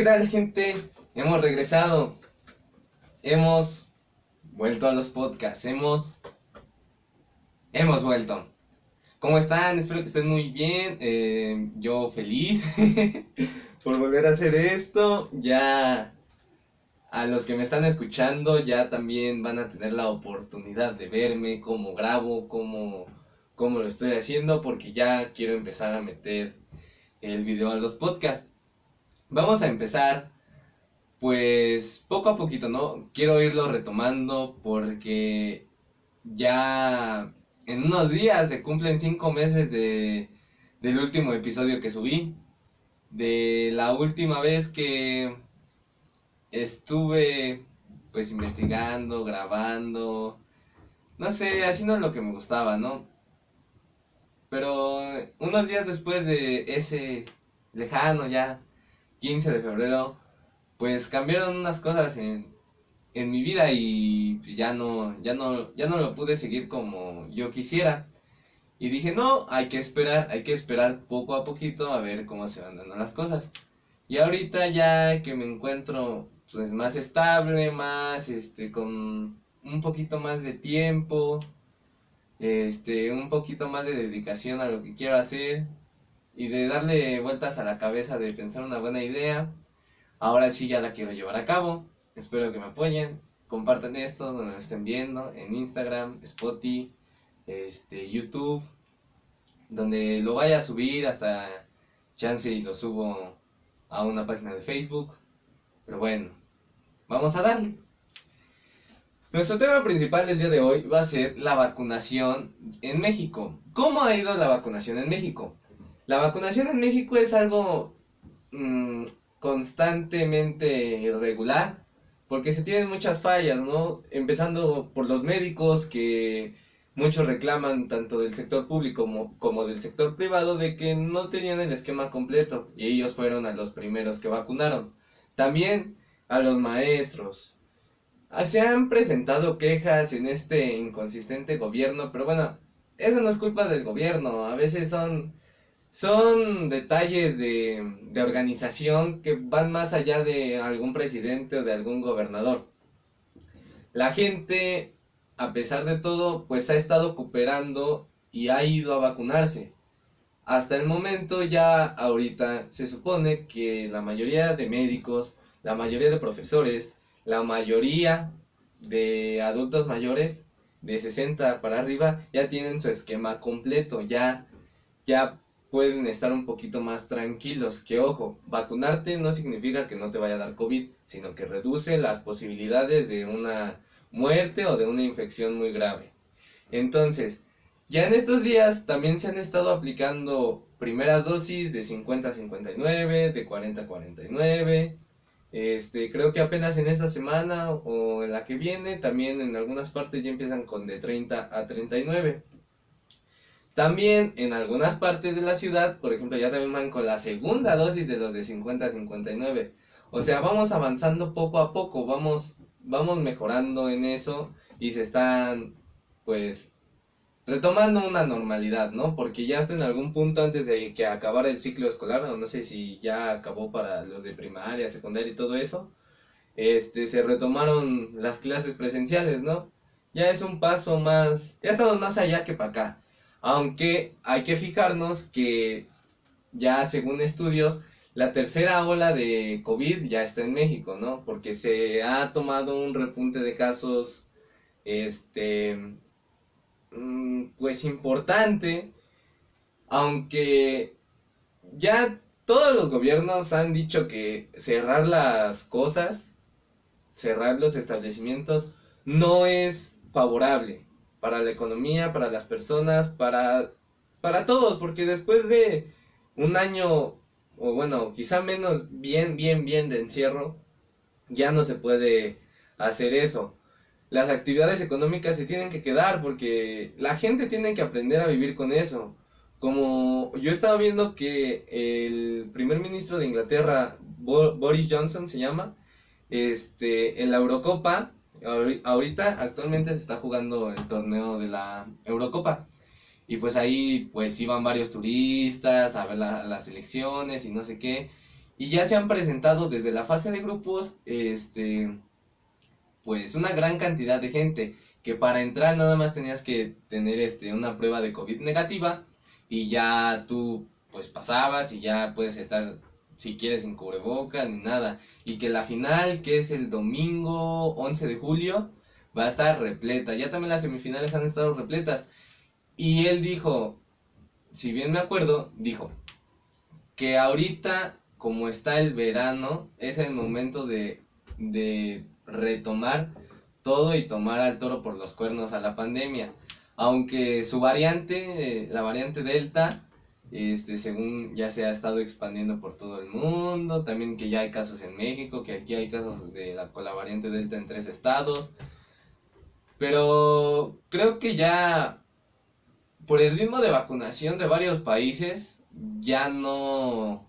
¿Qué tal gente? Hemos regresado. Hemos vuelto a los podcasts. Hemos... Hemos vuelto. ¿Cómo están? Espero que estén muy bien. Eh, yo feliz por volver a hacer esto. Ya a los que me están escuchando ya también van a tener la oportunidad de verme cómo grabo, cómo, cómo lo estoy haciendo, porque ya quiero empezar a meter el video a los podcasts. Vamos a empezar, pues poco a poquito, ¿no? Quiero irlo retomando porque ya en unos días se cumplen cinco meses de, del último episodio que subí, de la última vez que estuve pues investigando, grabando, no sé, haciendo lo que me gustaba, ¿no? Pero unos días después de ese lejano ya 15 de febrero, pues cambiaron unas cosas en, en mi vida y ya no, ya no, ya no lo pude seguir como yo quisiera. Y dije, no, hay que esperar, hay que esperar poco a poquito a ver cómo se van dando las cosas. Y ahorita ya que me encuentro pues más estable, más este con un poquito más de tiempo, este, un poquito más de dedicación a lo que quiero hacer, y de darle vueltas a la cabeza de pensar una buena idea. Ahora sí ya la quiero llevar a cabo. Espero que me apoyen. Compartan esto donde lo estén viendo en Instagram, Spotify, este, YouTube, donde lo vaya a subir hasta chance y lo subo a una página de Facebook. Pero bueno, vamos a darle. Nuestro tema principal del día de hoy va a ser la vacunación en México. ¿Cómo ha ido la vacunación en México? La vacunación en México es algo mm, constantemente irregular porque se tienen muchas fallas, ¿no? Empezando por los médicos que muchos reclaman tanto del sector público como, como, del sector privado de que no tenían el esquema completo y ellos fueron a los primeros que vacunaron. También a los maestros. Ah, se han presentado quejas en este inconsistente gobierno, pero bueno, eso no es culpa del gobierno, a veces son son detalles de, de, organización que van más allá de algún presidente o de algún gobernador. La gente, a pesar de todo, pues ha estado cooperando y ha ido a vacunarse. Hasta el momento ya ahorita se supone que la mayoría de médicos, la mayoría de profesores, la mayoría de adultos mayores de 60 para arriba ya tienen su esquema completo, ya ya pueden estar un poquito más tranquilos. Que ojo, vacunarte no significa que no te vaya a dar COVID, sino que reduce las posibilidades de una muerte o de una infección muy grave. Entonces, ya en estos días también se han estado aplicando primeras dosis de 50 a 59, de 40 a 49. Este, creo que apenas en esta semana o en la que viene, también en algunas partes ya empiezan con de 30 a 39. También en algunas partes de la ciudad, por ejemplo, ya también van con la segunda dosis de los de 50 a 59. O sea, vamos avanzando poco a poco, vamos, vamos mejorando en eso y se están, pues, retomando una normalidad, ¿no? Porque ya hasta en algún punto antes de que acabara el ciclo escolar, no sé si ya acabó para los de primaria, secundaria y todo eso, este, se retomaron las clases presenciales, ¿no? Ya es un paso más, ya estamos más allá que para acá. Aunque hay que fijarnos que ya según estudios, la tercera ola de COVID ya está en México, ¿no? Porque se ha tomado un repunte de casos, este, mm, pues importante, aunque ya todos los gobiernos han dicho que cerrar las cosas, cerrar los establecimientos, no es favorable para la economía, para las personas, para, para todos, porque después de un año, o bueno, quizá menos, bien, bien, bien de encierro, ya no se puede hacer eso. Las actividades económicas se tienen que quedar porque la gente tiene que aprender a vivir con eso. Como yo estaba viendo que el primer ministro de Inglaterra, Boris Johnson se llama, este, en la Eurocopa, ahorita actualmente se está jugando el torneo de la Eurocopa. Y pues ahí pues iban varios turistas a ver las elecciones y no sé qué. y ya se han presentado desde la fase de grupos, este, pues una gran cantidad de gente que para entrar nada más tenías que tener este una prueba de COVID negativa y ya tú pues pasabas y ya puedes estar si quieres sin cubrebocas ni nada. Y que la final que es el domingo 11 de julio va a estar repleta. Ya también las semifinales han estado repletas. Y él dijo si bien me acuerdo dijo que ahorita como está el verano es el momento de de retomar todo y tomar al toro por los cuernos a la pandemia. Aunque su variante, la variante Delta, este, según ya se ha estado expandiendo por todo el mundo, también que ya hay casos en México, que aquí hay casos de la, con variante Delta en tres estados. Pero creo que ya por el ritmo de vacunación de varios países ya no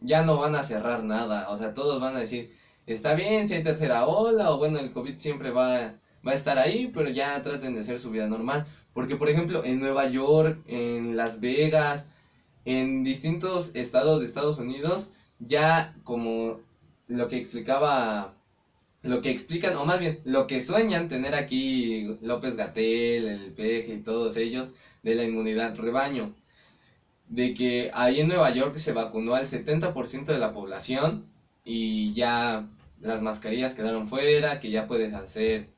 ya no van a cerrar nada, o sea, todos van a decir, está bien si hay tercera ola o bueno, el COVID siempre va, va a estar ahí, pero ya traten de hacer su vida normal. Porque, por ejemplo, en Nueva York, en Las Vegas, en distintos estados de Estados Unidos, ya como lo que explicaba, lo que explican, o más bien, lo que sueñan tener aquí López Gatel, el Peje y todos ellos, de la inmunidad rebaño. De que ahí en Nueva York se vacunó al 70% de la población y ya las mascarillas quedaron fuera, que ya puedes hacer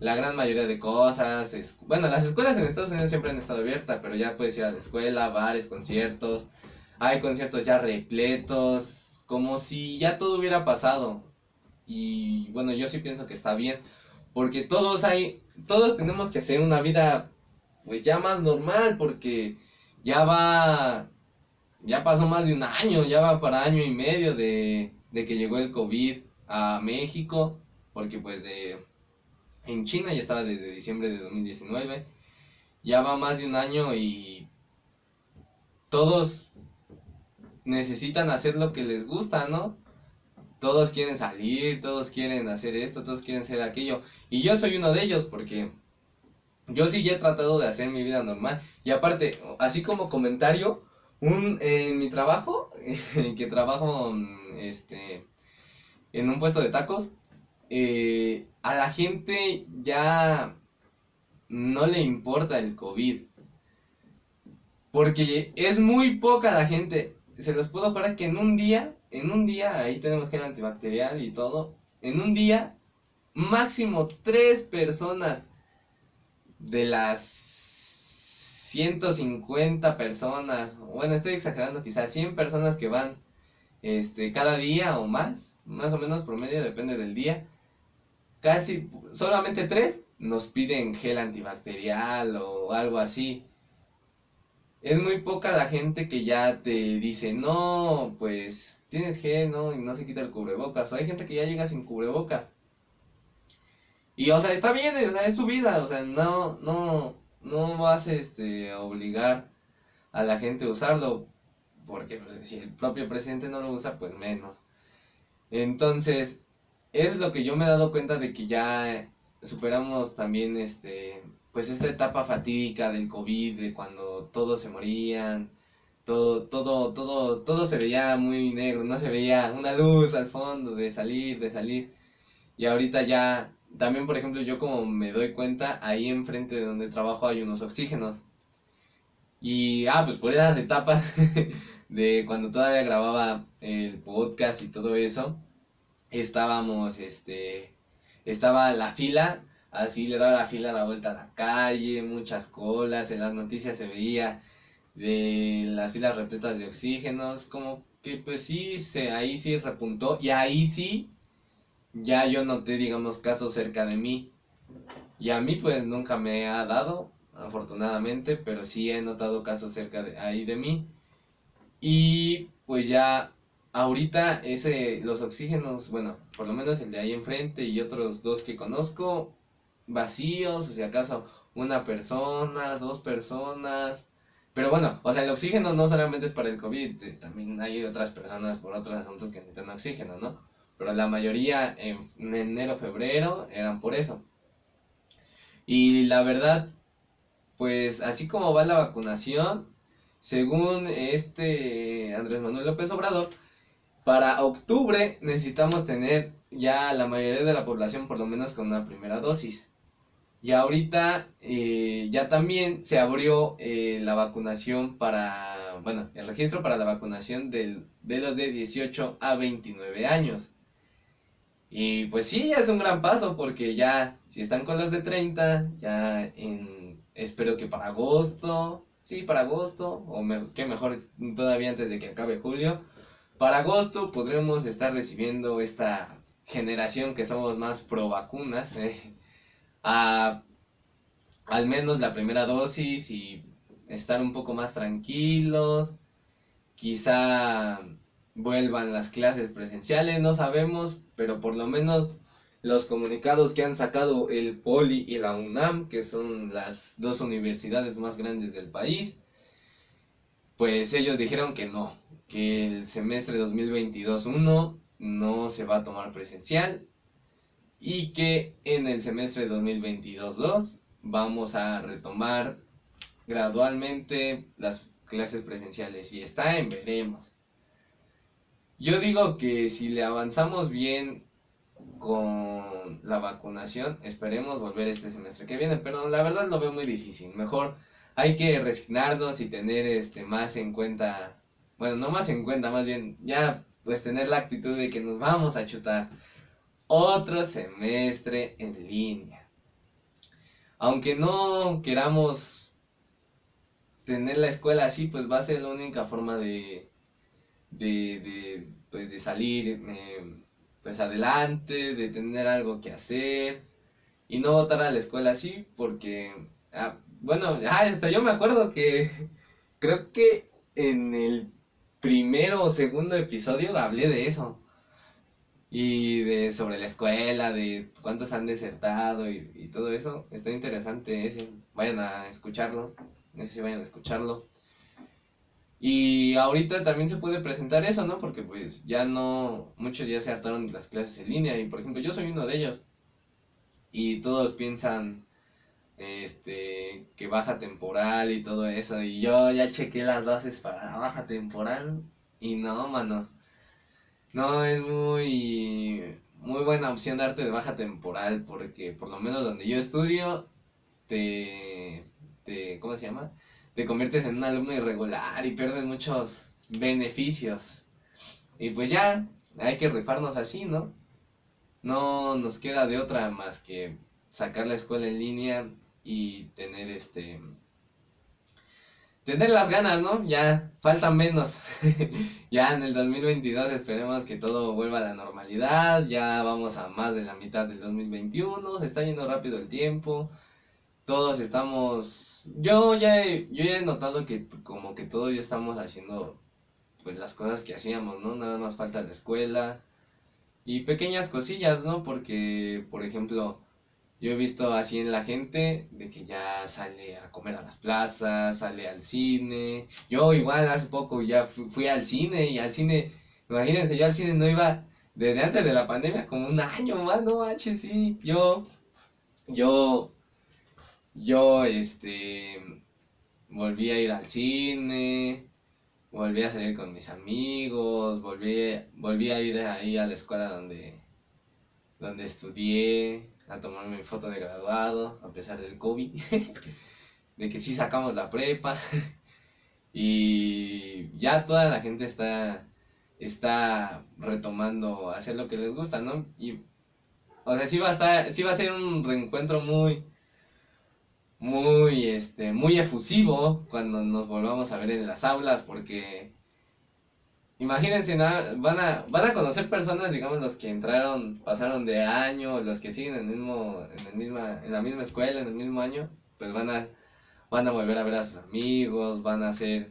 la gran mayoría de cosas. bueno, las escuelas en Estados Unidos siempre han estado abiertas, pero ya puedes ir a la escuela, bares, conciertos. Hay conciertos ya repletos, como si ya todo hubiera pasado. Y bueno, yo sí pienso que está bien, porque todos hay, todos tenemos que hacer una vida pues ya más normal, porque ya va, ya pasó más de un año, ya va para año y medio de, de que llegó el COVID a México, porque pues de en China ya estaba desde diciembre de 2019, ya va más de un año y todos necesitan hacer lo que les gusta, ¿no? Todos quieren salir, todos quieren hacer esto, todos quieren hacer aquello. Y yo soy uno de ellos porque yo sí ya he tratado de hacer mi vida normal. Y aparte, así como comentario, un, en mi trabajo, que trabajo este, en un puesto de tacos, eh, a la gente ya no le importa el COVID. Porque es muy poca la gente. Se los puedo jurar que en un día, en un día, ahí tenemos gel antibacterial y todo. En un día, máximo tres personas de las 150 personas, bueno, estoy exagerando, quizás 100 personas que van este, cada día o más, más o menos promedio, depende del día. Casi, solamente tres nos piden gel antibacterial o algo así. Es muy poca la gente que ya te dice, no, pues tienes gel, ¿no? Y no se quita el cubrebocas. O hay gente que ya llega sin cubrebocas. Y, o sea, está bien, o sea, es su vida, o sea, no, no, no vas este, a obligar a la gente a usarlo, porque pues, si el propio presidente no lo usa, pues menos. Entonces, es lo que yo me he dado cuenta de que ya superamos también este pues esta etapa fatídica del COVID, de cuando todos se morían, todo, todo, todo, todo se veía muy negro, no se veía una luz al fondo de salir, de salir. Y ahorita ya, también por ejemplo, yo como me doy cuenta, ahí enfrente de donde trabajo hay unos oxígenos. Y, ah, pues por esas etapas de cuando todavía grababa el podcast y todo eso, estábamos, este, estaba la fila, así le daba la fila la vuelta a la calle, muchas colas, en las noticias se veía de las filas repletas de oxígenos, como que pues sí, se, ahí sí repuntó y ahí sí, ya yo noté, digamos, casos cerca de mí. Y a mí pues nunca me ha dado, afortunadamente, pero sí he notado casos cerca de ahí de mí. Y pues ya ahorita ese, los oxígenos, bueno, por lo menos el de ahí enfrente y otros dos que conozco, vacíos, o si acaso una persona, dos personas. Pero bueno, o sea, el oxígeno no solamente es para el COVID, eh, también hay otras personas por otros asuntos que necesitan oxígeno, ¿no? Pero la mayoría en enero, febrero eran por eso. Y la verdad, pues así como va la vacunación, según este Andrés Manuel López Obrador, Para octubre necesitamos tener ya la mayoría de la población por lo menos con una primera dosis. Y ahorita eh, ya también se abrió eh, la vacunación para, bueno, el registro para la vacunación del, de los de 18 a 29 años. Y pues sí, es un gran paso porque ya, si están con los de 30, ya en, espero que para agosto, sí, para agosto, o que mejor todavía antes de que acabe julio, para agosto podremos estar recibiendo esta generación que somos más pro vacunas, eh, a al menos la primera dosis y estar un poco más tranquilos, quizá vuelvan las clases presenciales, no sabemos, pero por lo menos los comunicados que han sacado el Poli y la UNAM, que son las dos universidades más grandes del país, pues ellos dijeron que no, que el semestre 2022-1 no se va a tomar presencial y que en el semestre 2022-2 vamos a retomar gradualmente las clases presenciales y está en veremos. Yo digo que si le avanzamos bien con la vacunación, esperemos volver este semestre que viene, pero la verdad lo veo muy difícil. Mejor hay que resignarnos y tener este más en cuenta, bueno, no más en cuenta, más bien ya pues tener la actitud de que nos vamos a chutar otro semestre en línea. Aunque no queramos tener la escuela así, pues va a ser la única forma de, de, de, pues de salir eh, pues adelante, de tener algo que hacer y no votar a la escuela así porque, ah, bueno, hasta yo me acuerdo que creo que en el primero o segundo episodio hablé de eso. Y de sobre la escuela, de cuántos han desertado y, todo eso. Está interesante ese. Vayan a escucharlo. No sé si vayan a escucharlo. Y ahorita también se puede presentar eso, ¿no? Porque pues ya no, muchos ya se hartaron de las clases en línea y por ejemplo yo soy uno de ellos. Y todos piensan este que baja temporal y todo eso y yo ya chequé las bases para baja temporal y no manos. No es muy muy buena opción darte de baja temporal porque por lo menos donde yo estudio te, te cómo se llama te conviertes en un alumno irregular y pierdes muchos beneficios. Y pues ya hay que rifarnos así no no nos queda de otra más que sacar la escuela en línea y tener este tener las ganas, ¿no? Ya faltan menos. ya en el 2022 esperemos que todo vuelva a la normalidad. Ya vamos a más de la mitad del 2021. Se está yendo rápido el tiempo. Todos estamos yo ya he, yo ya he notado que como que todos ya estamos haciendo pues las cosas que hacíamos, ¿no? Nada más falta la escuela y pequeñas cosillas, ¿no? Porque por ejemplo, yo he visto así en la gente de que ya sale a comer a las plazas, sale al cine. Yo igual hace poco ya fui, al cine y al cine, imagínense, yo al cine no iba desde antes de la pandemia, como un año más, no manches, sí. Yo, yo, yo, este, volví a ir al cine, volví a salir con mis amigos, volví, volví a ir ahí a la escuela donde, donde estudié a tomarme mi foto de graduado, a pesar del COVID, de que sí sacamos la prepa, y ya toda la gente está, está retomando hacer lo que les gusta, ¿no? Y, o sea, sí va a estar, sí va a ser un reencuentro muy, muy, este, muy efusivo cuando nos volvamos a ver en las aulas, porque Imagínense, van a, van a conocer personas, digamos, los que entraron, pasaron de año, los que siguen en, el mismo, en, el misma, en la misma escuela, en el mismo año, pues van a, van a volver a ver a sus amigos, van a ser,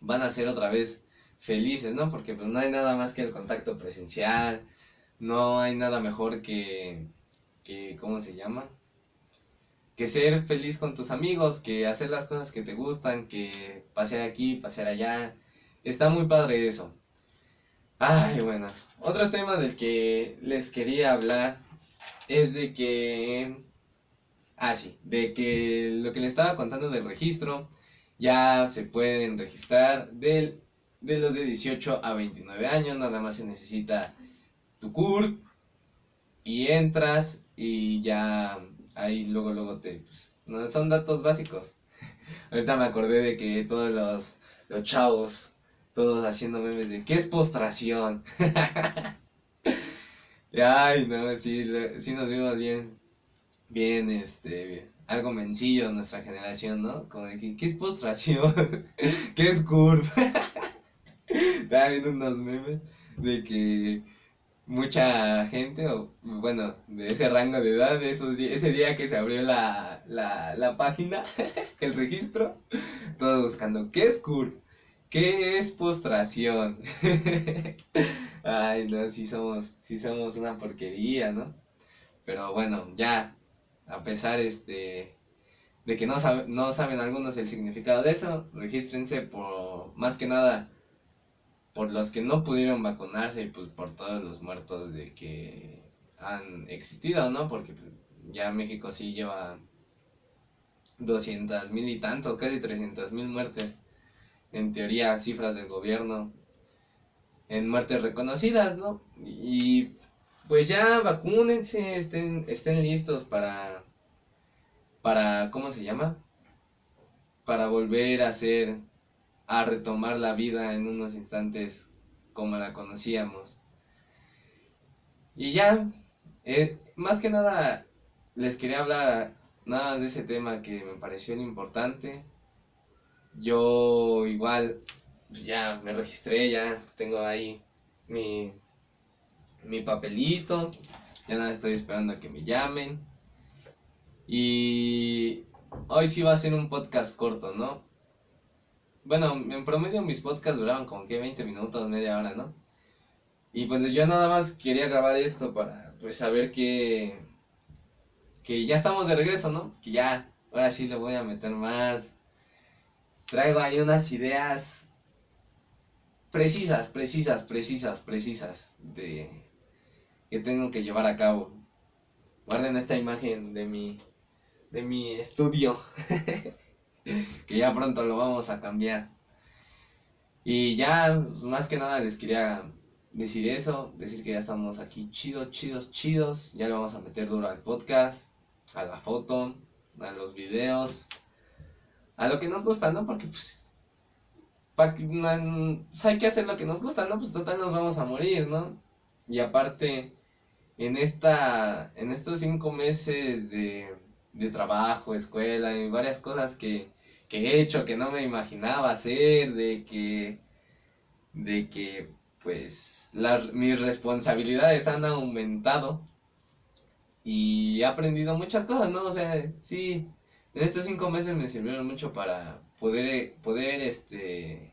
van a ser otra vez felices, ¿no? Porque pues no hay nada más que el contacto presencial, no hay nada mejor que, que ¿cómo se llama? Que ser feliz con tus amigos, que hacer las cosas que te gustan, que pasear aquí, pasear allá, Está muy padre eso. Ay, bueno. Otro tema del que les quería hablar es de que... Ah, sí, de que lo que les estaba contando del registro, ya se pueden registrar del de los de 18 a 29 años, nada más se necesita tu CURP y entras y ya ahí luego luego te pues, no son datos básicos. Ahorita me acordé de que todos los, los chavos todos haciendo memes de qué es postración. Ay, no, sí, sí nos vimos bien bien este algo mencillo nuestra generación, ¿no? Como de que ¿qué es postración? ¿Qué es curva? Viendo unos memes de que mucha gente, o bueno, de ese rango de edad, de esos ese día que se abrió la, la, la página, el registro, todos buscando, ¿qué es CUR? ¿Qué es postración? Ay, no, sí somos, sí somos una porquería, ¿no? Pero bueno, ya, a pesar este de que no, no saben algunos el significado de eso, regístrense por más que nada por los que no pudieron vacunarse y pues por todos los muertos de que han existido, ¿no? Porque pues, ya México sí lleva 200 mil y tantos, casi 300 mil muertes. En teoría, cifras del gobierno en muertes reconocidas, ¿no? Y pues ya vacúnense, estén, estén listos para, para, ¿cómo se llama? Para volver a hacer a retomar la vida en unos instantes como la conocíamos. Y ya, eh, más que nada, les quería hablar nada más de ese tema que me pareció importante. Yo igual, pues ya me registré, ya tengo ahí mi, mi papelito, ya nada estoy esperando a que me llamen. Y hoy sí va a ser un podcast corto, ¿no? bueno, en promedio mis podcasts duraban como que 20 minutos, media hora, ¿no? Y pues yo nada más quería grabar esto para pues saber que que ya estamos de regreso, ¿no? Que ya ahora sí le voy a meter más. Traigo ahí unas ideas precisas, precisas, precisas, precisas de que tengo que llevar a cabo. Guarden esta imagen de mi de mi estudio. que ya pronto lo vamos a cambiar. Y ya, pues, más que nada les quería decir eso, decir que ya estamos aquí chidos, chidos, chidos. Ya le vamos a meter duro al podcast, a la foto, a los videos, a lo que nos gusta, ¿no? Porque pues, pa, pues, hay que hacer lo que nos gusta, ¿no? Pues total nos vamos a morir, ¿no? Y aparte, en esta, en estos cinco meses de, de trabajo, escuela y varias cosas que, que he hecho que no me imaginaba hacer, de que, de que pues las, mis responsabilidades han aumentado y he aprendido muchas cosas, ¿no? O sea, sí, en estos cinco meses me sirvieron mucho para poder, poder, este,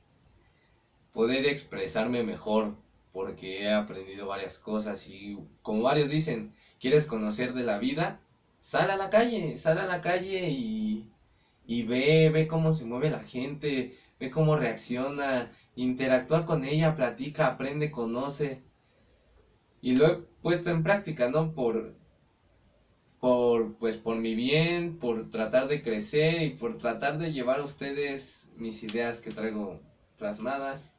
poder expresarme mejor, porque he aprendido varias cosas y como varios dicen, ¿quieres conocer de la vida? Sal a la calle, sal a la calle y y ve, ve cómo se mueve la gente, ve cómo reacciona, interactúa con ella, platica, aprende, conoce. Y lo he puesto en práctica, ¿no? Por, por, pues por mi bien, por tratar de crecer y por tratar de llevar a ustedes mis ideas que traigo plasmadas.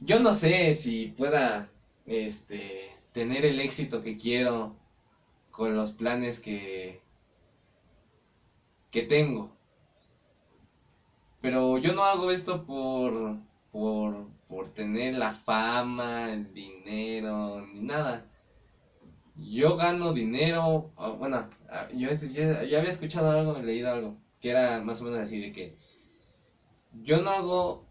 Yo no sé si pueda, este, tener el éxito que quiero con los planes que, que tengo. Pero yo no hago esto por, por, por tener la fama, el dinero, ni nada. Yo gano dinero, bueno, yo, ya había escuchado algo, leído algo, que era más o menos así de que yo no hago,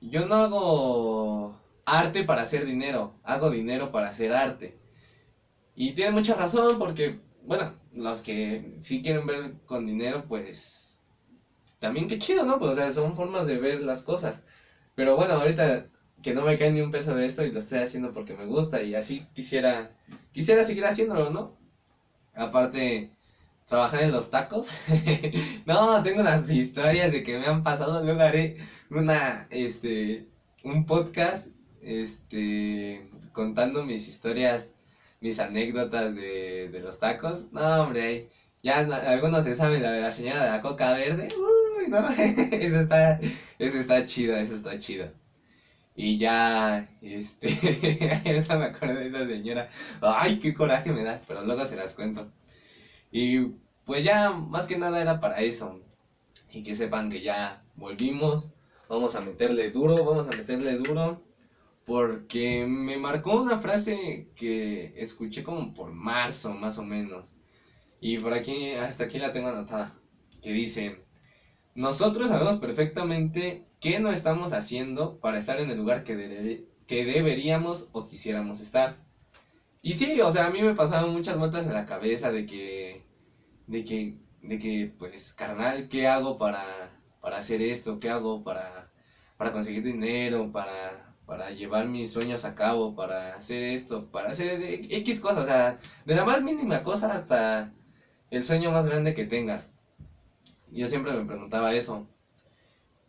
yo no hago arte para hacer dinero, hago dinero para hacer arte. Y tiene mucha razón porque, bueno, los que sí quieren ver con dinero, pues también qué chido, ¿no? Pues, o sea, son formas de ver las cosas. Pero bueno, ahorita que no me cae ni un peso de esto y lo estoy haciendo porque me gusta y así quisiera, quisiera seguir haciéndolo, ¿no? Aparte, trabajar en los tacos. no, tengo unas historias de que me han pasado, luego haré una, este, un podcast, este, contando mis historias, mis anécdotas de, de los tacos. No, hombre, ya algunos se saben la de la señora de la coca verde. Uh, eso está, eso está chido, eso está chido. Y ya, este, me acuerdo de esa señora. Ay, qué coraje me da, pero luego se las cuento. Y pues ya, más que nada era para eso. Y que sepan que ya volvimos. Vamos a meterle duro, vamos a meterle duro. Porque me marcó una frase que escuché como por marzo, más o menos. Y por aquí, hasta aquí la tengo anotada. Que dice, nosotros sabemos perfectamente qué no estamos haciendo para estar en el lugar que, que deberíamos o quisiéramos estar. Y sí, o sea, a mí me pasaban muchas vueltas en la cabeza de que, de que, de que, pues, carnal, ¿qué hago para, para hacer esto? ¿Qué hago para, para conseguir dinero? Para, para llevar mis sueños a cabo, para hacer esto, para hacer X cosas, o sea, de la más mínima cosa hasta el sueño más grande que tengas. Yo siempre me preguntaba eso.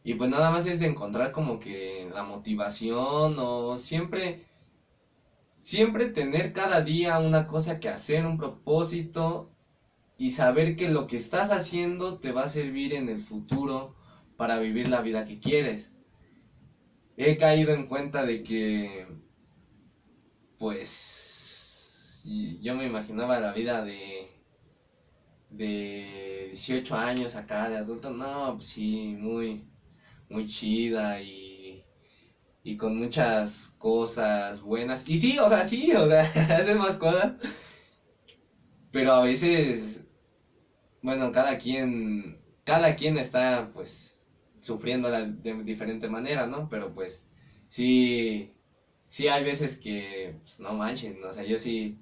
Y pues nada más es de encontrar como que la motivación o siempre, siempre tener cada día una cosa que hacer, un propósito y saber que lo que estás haciendo te va a servir en el futuro para vivir la vida que quieres. He caído en cuenta de que, pues, yo me imaginaba la vida de, de 18 años acá de adulto, no, pues sí, muy, muy chida y, y con muchas cosas buenas. Y sí, o sea, sí, o sea, haces más cosas. Pero a veces, bueno, cada quien, cada quien está, pues, sufriendo de diferente manera, ¿no? Pero pues sí, sí hay veces que, pues, no manchen, o sea, yo sí,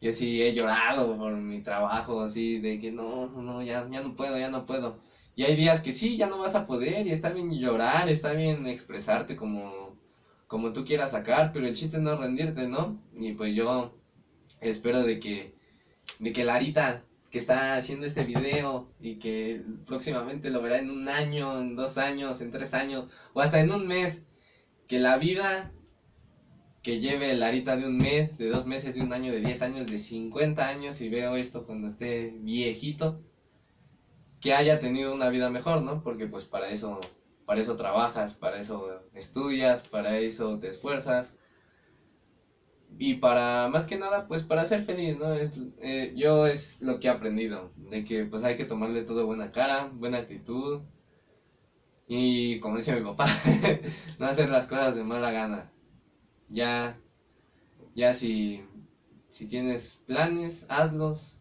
yo sí he llorado por mi trabajo, así, de que no, no, ya, ya no puedo, ya no puedo. Y hay días que sí, ya no vas a poder, y está bien llorar, está bien expresarte como, como tú quieras sacar, pero el chiste es no rendirte, ¿no? Y pues yo espero de que, de que Larita que está haciendo este video y que próximamente lo verá en un año, en dos años, en tres años o hasta en un mes, que la vida que lleve la arita de un mes, de dos meses, de un año, de diez años, de cincuenta años y veo esto cuando esté viejito, que haya tenido una vida mejor, ¿no? Porque pues para eso, para eso trabajas, para eso estudias, para eso te esfuerzas. Y para más que nada pues para ser feliz no es eh, yo es lo que he aprendido de que pues hay que tomarle todo buena cara buena actitud y como dice mi papá no hacer las cosas de mala gana. Ya ya si si tienes planes hazlos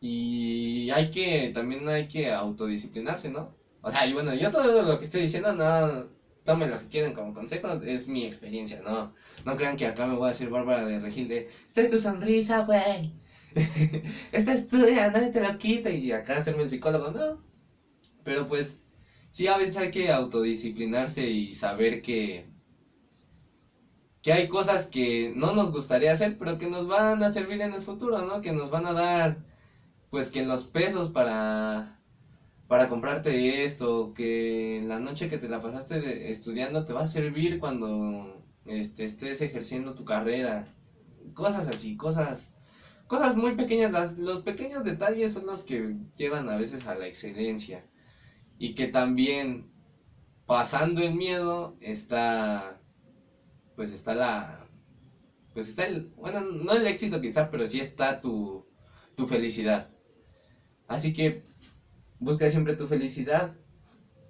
y hay que también hay que autodisciplinarse no o sea y bueno yo todo lo que estoy diciendo no tómenlo si quieren como consejo, es mi experiencia, no, no crean que acá me voy a decir Bárbara de Regil de, esta es tu sonrisa, güey, esta es tuya, nadie te lo quita, y acá hacerme el psicólogo, no, pero pues, sí, a veces hay que autodisciplinarse y saber que, que hay cosas que no nos gustaría hacer, pero que nos van a servir en el futuro, ¿no? Que nos van a dar, pues, que los pesos para para comprarte esto, que la noche que te la pasaste estudiando te va a servir cuando este, estés ejerciendo tu carrera. Cosas así, cosas, cosas muy pequeñas. los pequeños detalles son los que llevan a veces a la excelencia. Y que también pasando el miedo está, pues está la, pues está el, bueno, no el éxito quizá, pero sí está tu, tu felicidad. Así que busca siempre tu felicidad,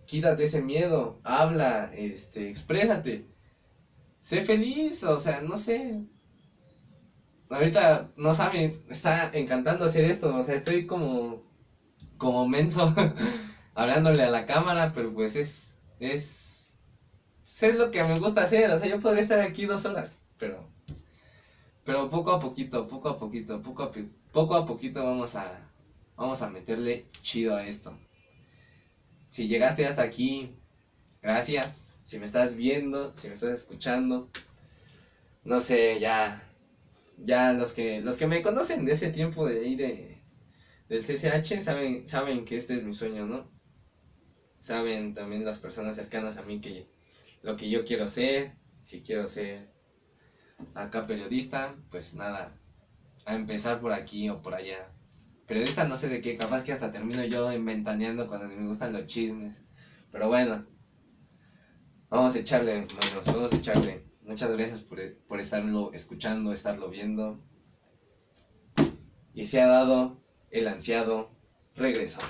quítate ese miedo, habla, este, exprésate, sé feliz, o sea, no sé. Ahorita, no saben, está encantando hacer esto, o sea, estoy como, como menso hablándole a la cámara, pero pues es, es, es lo que me gusta hacer, o sea, yo podría estar aquí dos horas, pero, pero poco a poquito, poco a poquito, poco a, poco a poquito vamos a, Vamos a meterle chido a esto. Si llegaste hasta aquí, gracias. Si me estás viendo, si me estás escuchando, no sé, ya, ya los que, los que me conocen de ese tiempo de ahí de, del CCH saben, saben que este es mi sueño, ¿no? Saben también las personas cercanas a mí que lo que yo quiero ser, que quiero ser acá periodista, pues nada, a empezar por aquí o por allá periodista no sé de qué, capaz que hasta termino yo inventaneando cuando me gustan los chismes. Pero bueno, Vamos a echarle, manos, vamos a echarle. Muchas gracias por, por estarlo escuchando, estarlo viendo. Y se ha dado el ansiado regreso.